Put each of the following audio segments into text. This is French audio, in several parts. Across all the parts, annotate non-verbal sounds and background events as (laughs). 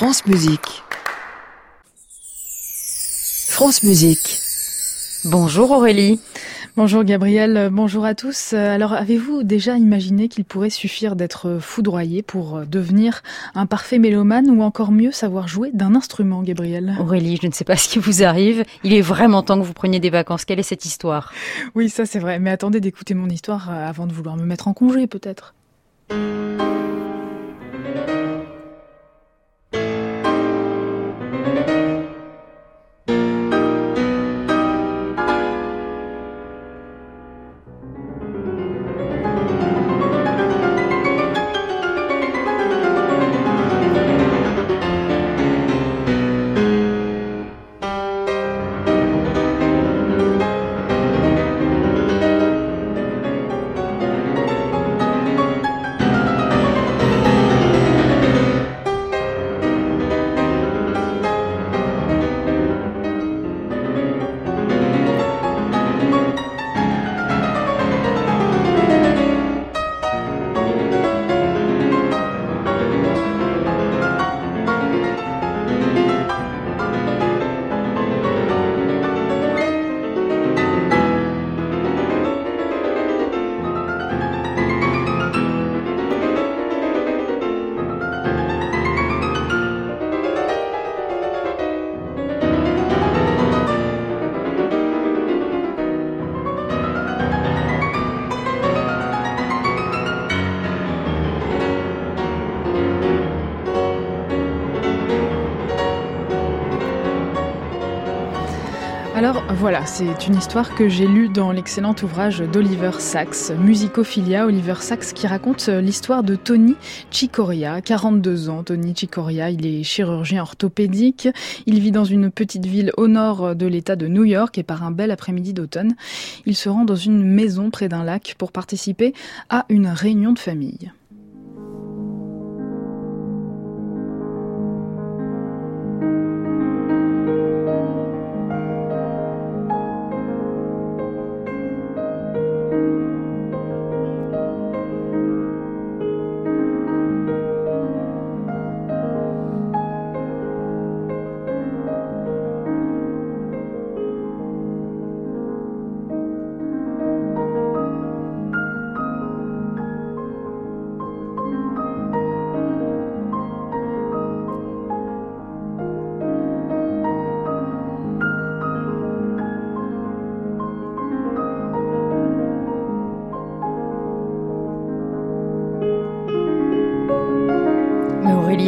France Musique. France Musique. Bonjour Aurélie. Bonjour Gabriel, bonjour à tous. Alors avez-vous déjà imaginé qu'il pourrait suffire d'être foudroyé pour devenir un parfait mélomane ou encore mieux savoir jouer d'un instrument Gabriel? Aurélie, je ne sais pas ce qui vous arrive. Il est vraiment temps que vous preniez des vacances. Quelle est cette histoire? Oui, ça c'est vrai. Mais attendez d'écouter mon histoire avant de vouloir me mettre en congé peut-être. Voilà, c'est une histoire que j'ai lue dans l'excellent ouvrage d'Oliver Sacks, Musicophilia, Oliver Sacks, qui raconte l'histoire de Tony Chicoria, 42 ans. Tony Chicoria, il est chirurgien orthopédique, il vit dans une petite ville au nord de l'état de New York et par un bel après-midi d'automne, il se rend dans une maison près d'un lac pour participer à une réunion de famille.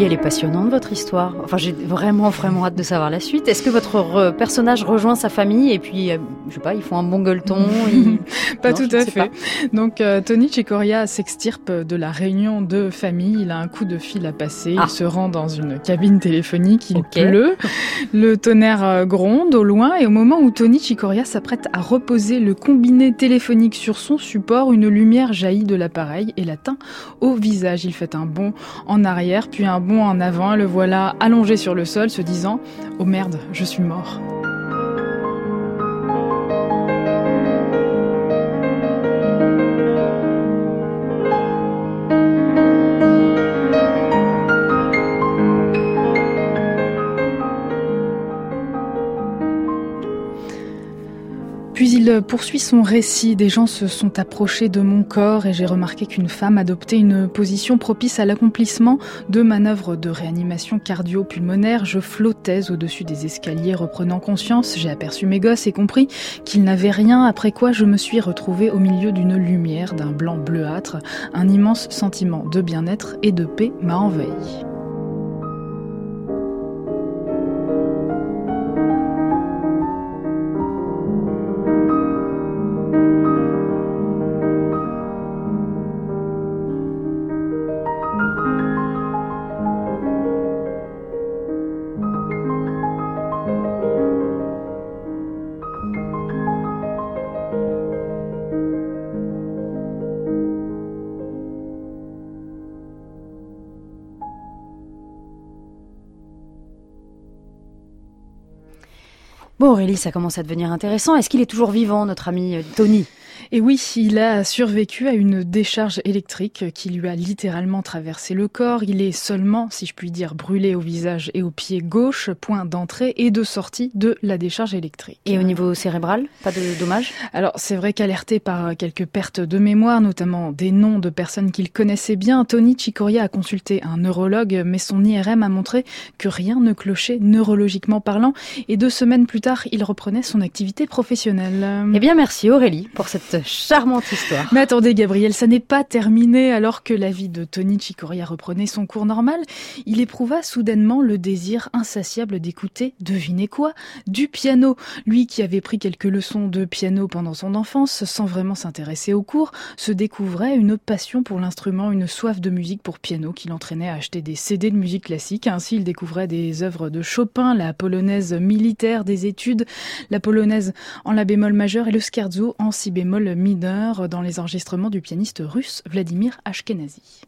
Elle est passionnante votre histoire. Enfin, j'ai vraiment vraiment hâte de savoir la suite. Est-ce que votre personnage rejoint sa famille et puis, euh, je sais pas, ils font un bon gueuleton (laughs) Pas tout à fait. Donc, euh, Tony Chicoria s'extirpe de la réunion de famille. Il a un coup de fil à passer. Il ah. se rend dans une cabine téléphonique. Il pleut. Le tonnerre euh, gronde au loin et au moment où Tony Chicoria s'apprête à reposer le combiné téléphonique sur son support, une lumière jaillit de l'appareil et l'atteint au visage. Il fait un bond en arrière, puis un bond en avant, le voilà allongé sur le sol, se disant ⁇ Oh merde, je suis mort ⁇ il poursuit son récit. Des gens se sont approchés de mon corps et j'ai remarqué qu'une femme adoptait une position propice à l'accomplissement de manœuvres de réanimation cardio-pulmonaire. Je flottais au-dessus des escaliers reprenant conscience. J'ai aperçu mes gosses et compris qu'ils n'avaient rien, après quoi je me suis retrouvée au milieu d'une lumière, d'un blanc bleuâtre. Un immense sentiment de bien-être et de paix m'a envahi. Bon Aurélie, ça commence à devenir intéressant. Est-ce qu'il est toujours vivant, notre ami euh, Tony? Et oui, il a survécu à une décharge électrique qui lui a littéralement traversé le corps. Il est seulement, si je puis dire, brûlé au visage et au pied gauche, point d'entrée et de sortie de la décharge électrique. Et au niveau cérébral, pas de dommages? Alors c'est vrai qu'alerté par quelques pertes de mémoire, notamment des noms de personnes qu'il connaissait bien, Tony Chicoria a consulté un neurologue, mais son IRM a montré que rien ne clochait neurologiquement parlant. Et deux semaines plus tard, il reprenait son activité professionnelle. Eh bien merci Aurélie pour cette charmante histoire. Mais attendez Gabriel, ça n'est pas terminé alors que la vie de Tony Chicoria reprenait son cours normal. Il éprouva soudainement le désir insatiable d'écouter, devinez quoi, du piano. Lui qui avait pris quelques leçons de piano pendant son enfance sans vraiment s'intéresser au cours, se découvrait une passion pour l'instrument, une soif de musique pour piano qui l'entraînait à acheter des CD de musique classique. Ainsi, il découvrait des œuvres de Chopin, la polonaise militaire des études, la polonaise en la bémol majeur et le scherzo en si bémol mineur dans les enregistrements du pianiste russe Vladimir Ashkenazy.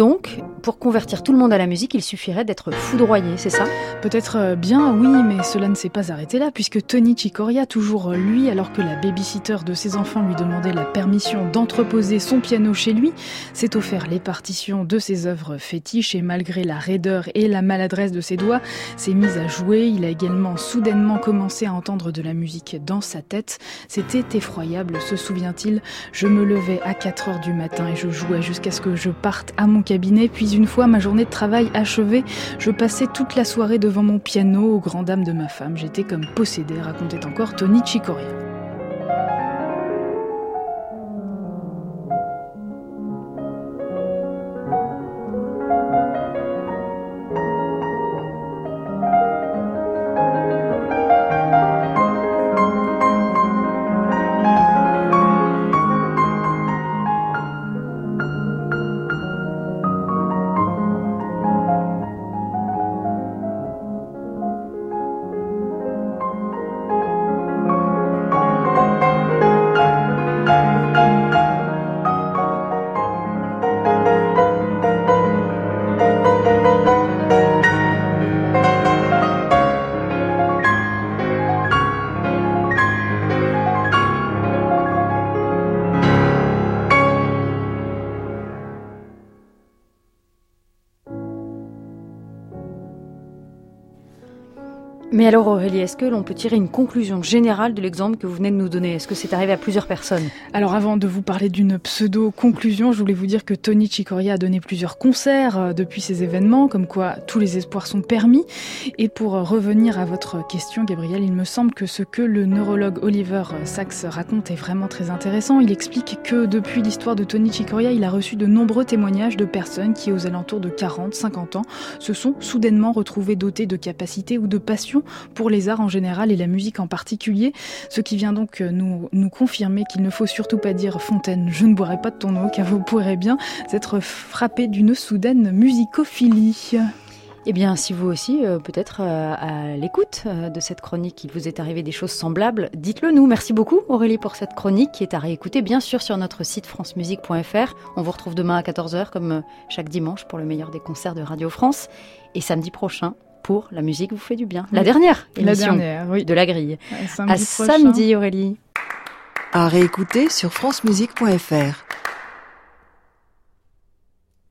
Donc, pour convertir tout le monde à la musique, il suffirait d'être foudroyé, c'est ça? Peut-être euh, bien, oui, mais cela ne s'est pas arrêté là, puisque Tony Chicoria, toujours lui, alors que la babysitter de ses enfants lui demandait la permission d'entreposer son piano chez lui, s'est offert les partitions de ses œuvres fétiches et malgré la raideur et la maladresse de ses doigts, s'est mis à jouer. Il a également soudainement commencé à entendre de la musique dans sa tête. C'était effroyable, se souvient-il. Je me levais à 4 heures du matin et je jouais jusqu'à ce que je parte à mon cabinet, puis une fois ma journée de travail achevée, je passais toute la soirée devant mon piano aux grandes dames de ma femme. J'étais comme possédée, racontait encore Tony Chicoria. Mais alors Aurélie, est-ce que l'on peut tirer une conclusion générale de l'exemple que vous venez de nous donner? Est-ce que c'est arrivé à plusieurs personnes? Alors avant de vous parler d'une pseudo-conclusion, je voulais vous dire que Tony Chicoria a donné plusieurs concerts euh, depuis ces événements, comme quoi tous les espoirs sont permis. Et pour revenir à votre question, Gabriel, il me semble que ce que le neurologue Oliver Sacks raconte est vraiment très intéressant. Il explique que depuis l'histoire de Tony Chicoria, il a reçu de nombreux témoignages de personnes qui, aux alentours de 40, 50 ans, se sont soudainement retrouvées dotées de capacités ou de passions pour les arts en général et la musique en particulier, ce qui vient donc euh, nous, nous confirmer qu'il ne faut surtout pas dire Fontaine, je ne boirai pas de ton eau, car vous pourrez bien être frappé d'une soudaine musicophilie. Eh bien, si vous aussi, euh, peut-être euh, à l'écoute de cette chronique, il vous est arrivé des choses semblables, dites-le nous. Merci beaucoup Aurélie pour cette chronique qui est à réécouter bien sûr sur notre site francemusique.fr. On vous retrouve demain à 14h comme chaque dimanche pour le meilleur des concerts de Radio France et samedi prochain pour La musique vous fait du bien. La dernière émission de la grille. à samedi Aurélie. À réécouter sur francemusique.fr.